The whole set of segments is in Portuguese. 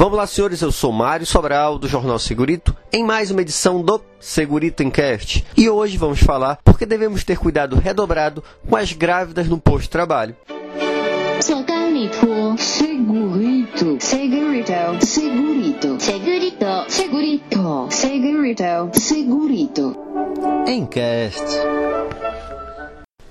Vamos lá, senhores, eu sou Mário Sobral, do Jornal Segurito, em mais uma edição do Segurito Encast. E hoje vamos falar porque devemos ter cuidado redobrado com as grávidas no posto-trabalho. Segurito, segurito, segurito, segurito, segurito, segurito, segurito, segurito. Encast.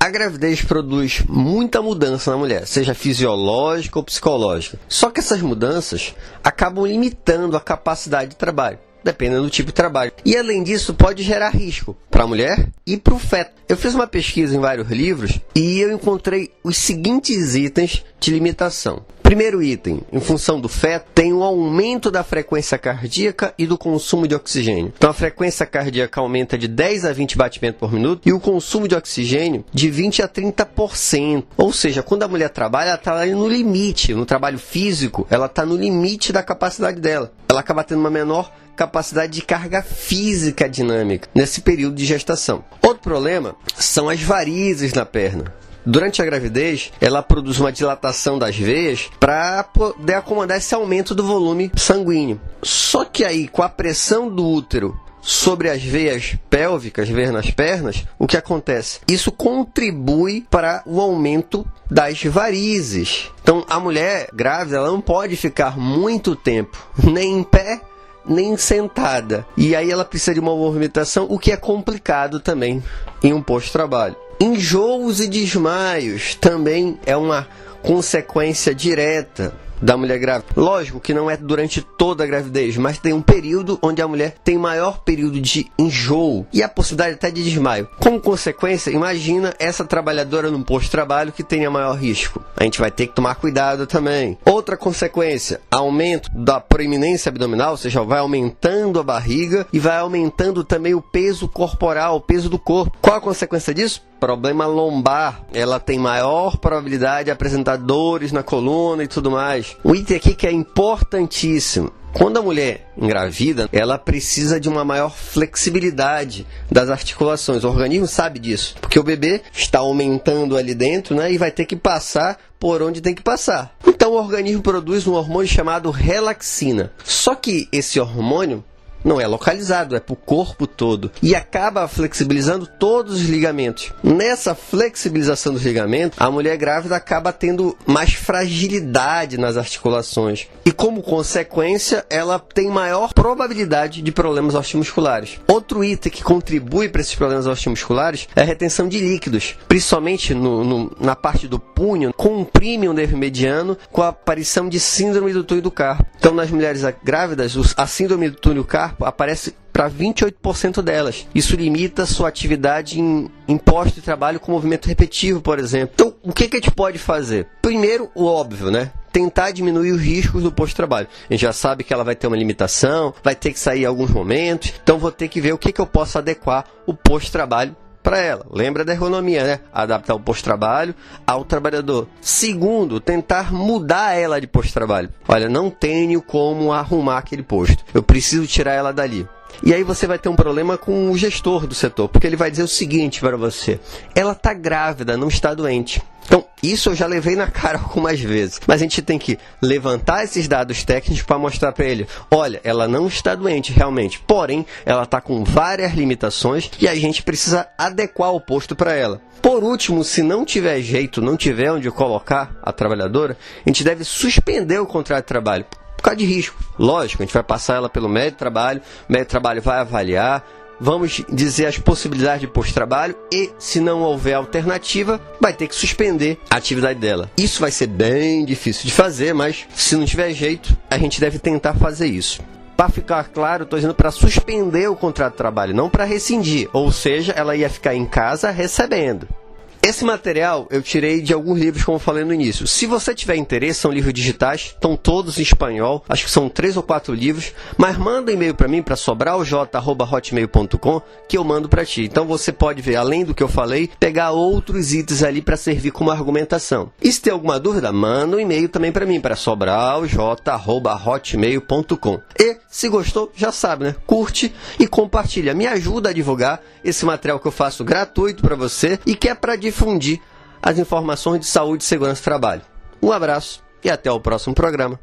A gravidez produz muita mudança na mulher, seja fisiológica ou psicológica. Só que essas mudanças acabam limitando a capacidade de trabalho dependendo do tipo de trabalho. E além disso, pode gerar risco para a mulher e para o feto. Eu fiz uma pesquisa em vários livros e eu encontrei os seguintes itens de limitação. Primeiro item, em função do feto, tem o aumento da frequência cardíaca e do consumo de oxigênio. Então a frequência cardíaca aumenta de 10 a 20 batimentos por minuto e o consumo de oxigênio de 20 a 30%. Ou seja, quando a mulher trabalha, ela está no limite. No trabalho físico, ela está no limite da capacidade dela. Ela acaba tendo uma menor capacidade de carga física dinâmica nesse período de gestação. Outro problema são as varizes na perna. Durante a gravidez, ela produz uma dilatação das veias para poder acomodar esse aumento do volume sanguíneo. Só que aí, com a pressão do útero sobre as veias pélvicas, veias nas pernas, o que acontece? Isso contribui para o aumento das varizes. Então, a mulher grávida ela não pode ficar muito tempo nem em pé nem sentada. E aí ela precisa de uma movimentação, o que é complicado também em um posto-trabalho. Enjoos e desmaios também é uma consequência direta da mulher grávida. Lógico que não é durante toda a gravidez, mas tem um período onde a mulher tem maior período de enjoo e a possibilidade até de desmaio. Como consequência, imagina essa trabalhadora num posto de trabalho que tenha maior risco. A gente vai ter que tomar cuidado também. Outra consequência, aumento da proeminência abdominal, ou seja, vai aumentando a barriga e vai aumentando também o peso corporal, o peso do corpo. Qual a consequência disso? problema lombar, ela tem maior probabilidade de apresentar dores na coluna e tudo mais. O item aqui que é importantíssimo. Quando a mulher engravida, ela precisa de uma maior flexibilidade das articulações. O organismo sabe disso, porque o bebê está aumentando ali dentro, né, e vai ter que passar por onde tem que passar. Então o organismo produz um hormônio chamado relaxina. Só que esse hormônio não é localizado, é para o corpo todo e acaba flexibilizando todos os ligamentos. Nessa flexibilização dos ligamentos, a mulher grávida acaba tendo mais fragilidade nas articulações e, como consequência, ela tem maior probabilidade de problemas osteomusculares. Outro item que contribui para esses problemas osteomusculares é a retenção de líquidos, principalmente no, no, na parte do punho, comprime o nervo mediano com a aparição de síndrome do túnel do carpo. Então, nas mulheres grávidas, a síndrome do túnel do carpo aparece para 28% delas. Isso limita sua atividade em, posto de trabalho com movimento repetitivo, por exemplo. Então, o que, que a gente pode fazer? Primeiro, o óbvio, né? tentar diminuir os riscos do posto de trabalho. A gente já sabe que ela vai ter uma limitação, vai ter que sair em alguns momentos, então vou ter que ver o que, que eu posso adequar o posto de trabalho para ela. Lembra da ergonomia, né? Adaptar o posto-trabalho ao trabalhador. Segundo, tentar mudar ela de posto-trabalho. Olha, não tenho como arrumar aquele posto. Eu preciso tirar ela dali. E aí você vai ter um problema com o gestor do setor, porque ele vai dizer o seguinte para você: ela está grávida, não está doente. Então, isso eu já levei na cara algumas vezes. Mas a gente tem que levantar esses dados técnicos para mostrar para ele: olha, ela não está doente realmente, porém, ela está com várias limitações e a gente precisa adequar o posto para ela. Por último, se não tiver jeito, não tiver onde colocar a trabalhadora, a gente deve suspender o contrato de trabalho de risco. Lógico, a gente vai passar ela pelo médio trabalho, o médio trabalho vai avaliar, vamos dizer as possibilidades de pós-trabalho e, se não houver alternativa, vai ter que suspender a atividade dela. Isso vai ser bem difícil de fazer, mas se não tiver jeito, a gente deve tentar fazer isso. Para ficar claro, estou dizendo para suspender o contrato de trabalho, não para rescindir. Ou seja, ela ia ficar em casa recebendo. Esse material eu tirei de alguns livros, como eu falei no início. Se você tiver interesse, são livros digitais, estão todos em espanhol, acho que são três ou quatro livros, mas manda um e-mail para mim, para sobralj.hotmail.com, que eu mando para ti. Então você pode ver, além do que eu falei, pegar outros itens ali para servir como argumentação. E se tem alguma dúvida, manda um e-mail também para mim, para sobralj.hotmail.com. E se gostou, já sabe, né? Curte e compartilha. Me ajuda a divulgar esse material que eu faço gratuito para você e que é para difundir as informações de saúde e segurança do trabalho. Um abraço e até o próximo programa.